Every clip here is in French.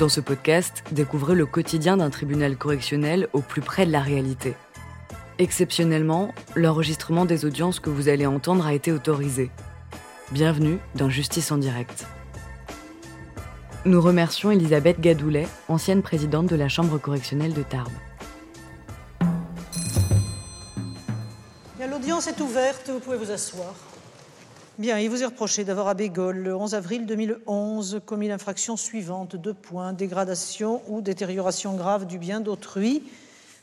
Dans ce podcast, découvrez le quotidien d'un tribunal correctionnel au plus près de la réalité. Exceptionnellement, l'enregistrement des audiences que vous allez entendre a été autorisé. Bienvenue dans Justice en direct. Nous remercions Elisabeth Gadoulet, ancienne présidente de la Chambre correctionnelle de Tarbes. L'audience est ouverte, vous pouvez vous asseoir. Bien, il vous est reproché d'avoir à Bégol, le 11 avril 2011, commis l'infraction suivante, deux points, dégradation ou détérioration grave du bien d'autrui,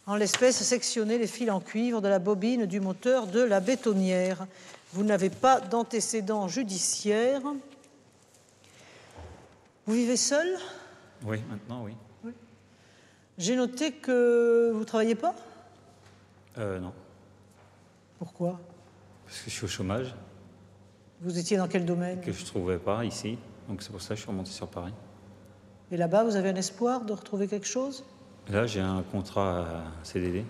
en l'espèce sectionner les fils en cuivre de la bobine du moteur de la bétonnière. Vous n'avez pas d'antécédent judiciaire. Vous vivez seul? Oui, maintenant, oui. J'ai noté que vous ne travaillez pas? Euh, non, Pourquoi? Parce que je suis au chômage, Vous étiez dans quel domaine que je ne trouvais pas ici. Donc c'est pour ça que je suis remonté sur Paris. Et là-bas, vous avez un espoir de retrouver quelque chose? Là, j'ai un contrat CDD.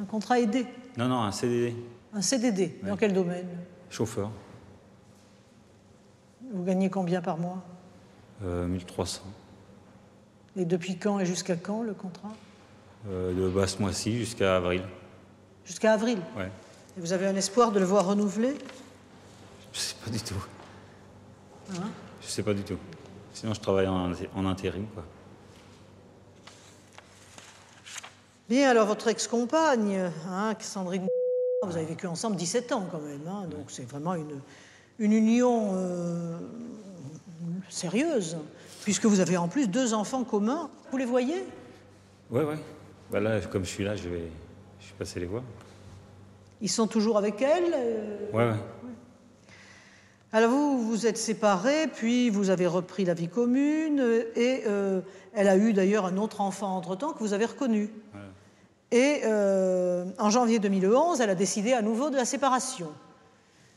Un contrat aidé? Non, non, un CDD. Un CDD Dans Oui. quel domaine? Chauffeur. Vous gagnez combien par mois? Euh, 1300. Et depuis quand et jusqu'à quand le contrat? Euh, de bas ce mois-ci jusqu'à avril. Jusqu'à avril? Ouais. Et vous avez un espoir de le voir renouvelé Je sais pas du tout. Hein Je sais pas du tout. Sinon, je travaille en, en intérim, quoi. Bien, alors votre ex-compagne, hein, Sandrine, vous avez vécu ensemble 17 ans quand même, hein, donc c'est vraiment une, une union euh, sérieuse, puisque vous avez en plus deux enfants communs. Vous les voyez? Ouais, ouais. Bah là, comme je suis là, je vais, je vais passer les voir. Ils sont toujours avec elle euh, Ouais, ouais. Alors vous vous êtes séparés, puis vous avez repris la vie commune, euh, et euh, elle a eu d'ailleurs un autre enfant entre-temps que vous avez reconnu. Et euh, en janvier 2011, elle a décidé à nouveau de la séparation.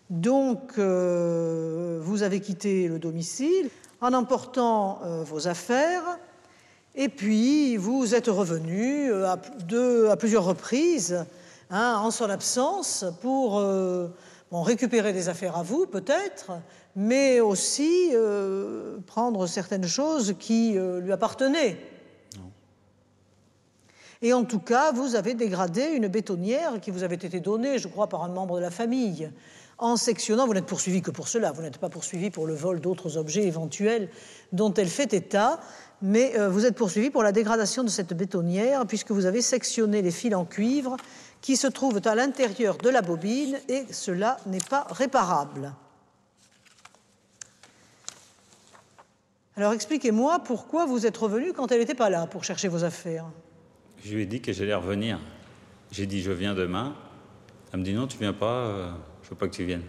Donc euh, vous avez quitté le domicile en emportant vos affaires, et puis vous êtes revenu à, plusieurs reprises hein, en son absence pour bon, récupérer des affaires à vous peut-être, mais aussi euh, prendre certaines choses qui euh, lui appartenaient. Et en tout cas, vous avez dégradé une bétonnière qui vous avait été donnée, je crois, par un membre de la famille. En sectionnant, vous n'êtes poursuivi que pour cela, vous n'êtes pas poursuivi pour le vol d'autres objets éventuels dont elle fait état, mais euh, vous êtes poursuivi pour la dégradation de cette bétonnière, puisque vous avez sectionné les fils en cuivre qui se trouvent à l'intérieur de la bobine, et cela n'est pas réparable. Alors expliquez-moi pourquoi vous êtes revenu quand elle n'était pas là pour chercher vos affaires. Je lui ai dit que j'allais revenir. J'ai dit, je viens demain. Elle me dit, non, tu viens pas, euh, je veux pas que tu viennes.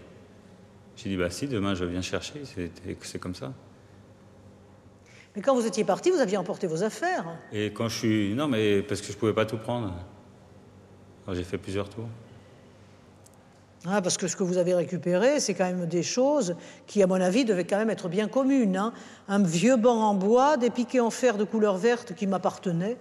J'ai dit, bah si, demain je viens chercher, c'est c'est comme ça. Mais quand vous étiez parti, vous aviez emporté vos affaires. Et quand je suis. Non, mais parce que je pouvais pas tout prendre. J'ai fait plusieurs tours. Hein, parce que ce que vous avez récupéré, c'est quand même des choses qui, à mon avis, devaient quand même être bien communes. hein. Un vieux banc en bois, des piquets en fer de couleur verte qui m'appartenaient.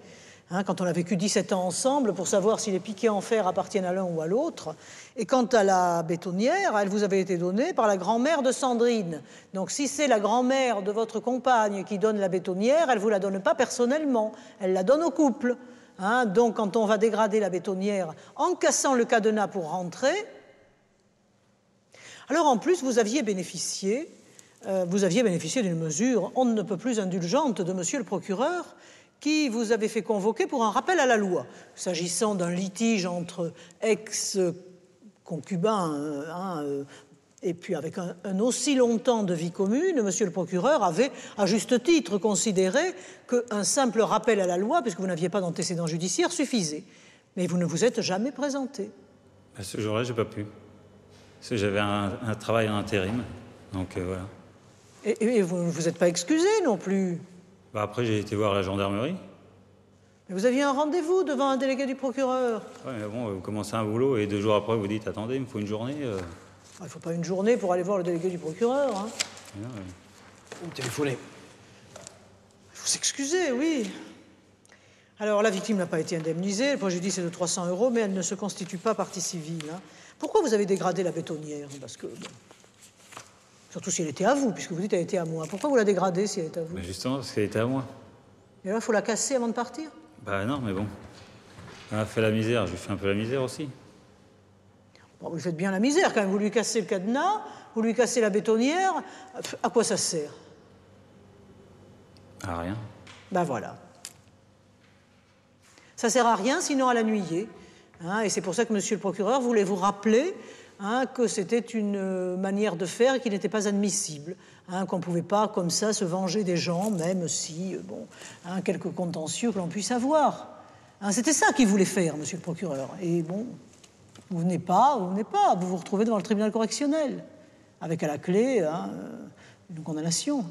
hein, quand on a vécu 17 ans ensemble, pour savoir si les piquets en fer appartiennent à l'un ou à l'autre. Et quant à la bétonnière, elle vous avait été donnée par la grand-mère de Sandrine. Donc si c'est la grand-mère de votre compagne qui donne la bétonnière, elle ne vous la donne pas personnellement, elle la donne au couple. Hein. donc quand on va dégrader la bétonnière en cassant le cadenas pour rentrer, alors en plus, vous aviez bénéficié, euh, vous aviez bénéficié d'une mesure on ne peut plus indulgente de Monsieur le procureur, qui vous avait fait convoquer pour un rappel à la loi, s'agissant d'un litige entre ex-concubins, euh, hein, euh, et puis avec un, un aussi longtemps de vie commune, Monsieur le procureur avait, à juste titre, considéré qu'un simple rappel à la loi, puisque vous n'aviez pas d'antécédent judiciaire, suffisait. Mais vous ne vous êtes jamais présenté. À ce jour-là, j'ai pas pu. Parce que j'avais un, un travail en intérim. Donc euh, voilà. Et, et vous ne vous êtes pas excusé non plus? Bah, après, j'ai été voir la gendarmerie. Mais vous aviez un rendez-vous devant un délégué du procureur? Ouais, mais bon, vous commencez un boulot et deux jours après, vous dites Attendez, il me faut une journée. euh. Ah, Il ne faut pas une journée pour aller voir le délégué du procureur. hein. Euh, Vous téléphonez. Il faut s'excuser, oui. Alors, la victime n'a pas été indemnisée. Le préjudice est de 300 euros, mais elle ne se constitue pas partie civile. hein. Pourquoi vous avez dégradé la bétonnière? Parce que. bon, Surtout si elle était à vous, puisque vous dites qu'elle était à moi. Pourquoi vous la dégradez si elle est à vous? Mais justement, parce qu'elle était à moi. Et là, il faut la casser avant de partir? Bah non, mais bon. Elle a fait la misère, je lui fais un peu la misère aussi. Bon, vous faites bien la misère quand même. Vous lui cassez le cadenas, vous lui cassez la bétonnière. À quoi ça sert? À rien. Ben voilà. Ça sert à rien, sinon à la. Hein, et c'est pour ça que Monsieur le procureur voulait vous rappeler hein, que c'était une euh, manière de faire qui n'était pas admissible, hein, qu'on ne pouvait pas comme ça se venger des gens, même si, euh, bon, quelques contentieux que l'on puisse avoir. C'était ça qu'il voulait faire, Monsieur le procureur. Et bon, vous venez pas, vous venez pas, vous vous retrouvez devant le tribunal correctionnel, avec à la clé hein, euh, une condamnation.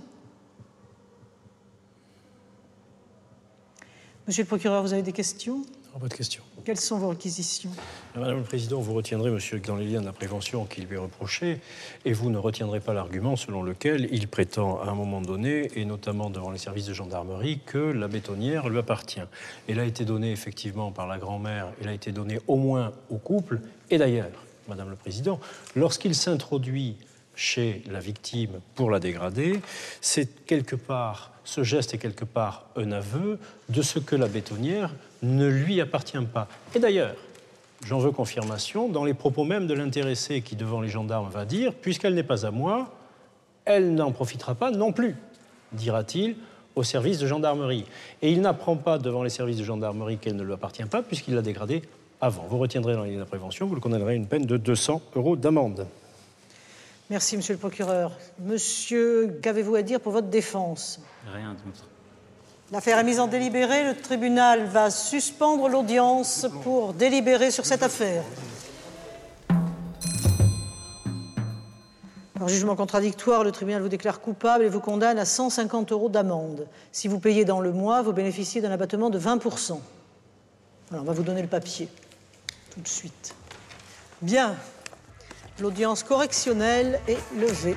Monsieur le procureur, vous avez des questions? Pas de questions. Quelles sont vos réquisitions? Madame le Président, vous retiendrez, monsieur, dans liens de la prévention qui lui est reproché, et vous ne retiendrez pas l'argument selon lequel il prétend à un moment donné, et notamment devant les services de gendarmerie, que la bétonnière lui appartient. Elle a été donnée effectivement par la grand-mère, elle a été donnée au moins au couple, et d'ailleurs, Madame le Président, lorsqu'il s'introduit chez la victime pour la dégrader, c'est quelque part, ce geste est quelque part un aveu de ce que la bétonnière ne lui appartient pas. Et d'ailleurs, j'en veux confirmation dans les propos même de l'intéressé qui, devant les gendarmes, va dire Puisqu'elle n'est pas à moi, elle n'en profitera pas non plus, dira-t-il au service de gendarmerie. Et il n'apprend pas devant les services de gendarmerie qu'elle ne lui appartient pas, puisqu'il l'a dégradée avant. Vous retiendrez dans les de la prévention, vous le condamnerez à une peine de 200 euros d'amende. Merci, monsieur le procureur. Monsieur, qu'avez-vous à dire pour votre défense? Rien d'autre. L'affaire est mise en délibéré. Le tribunal va suspendre l'audience pour délibérer sur cette affaire. Par jugement contradictoire, le tribunal vous déclare coupable et vous condamne à 150 euros d'amende. Si vous payez dans le mois, vous bénéficiez d'un abattement de 20%. Alors, on va vous donner le papier tout de suite. Bien. L'audience correctionnelle est levée.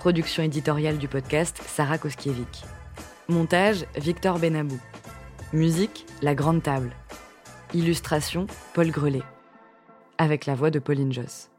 Production éditoriale du podcast Sarah Koskiewicz. Montage Victor Benabou. Musique La Grande Table. Illustration Paul Grelet. Avec la voix de Pauline Joss.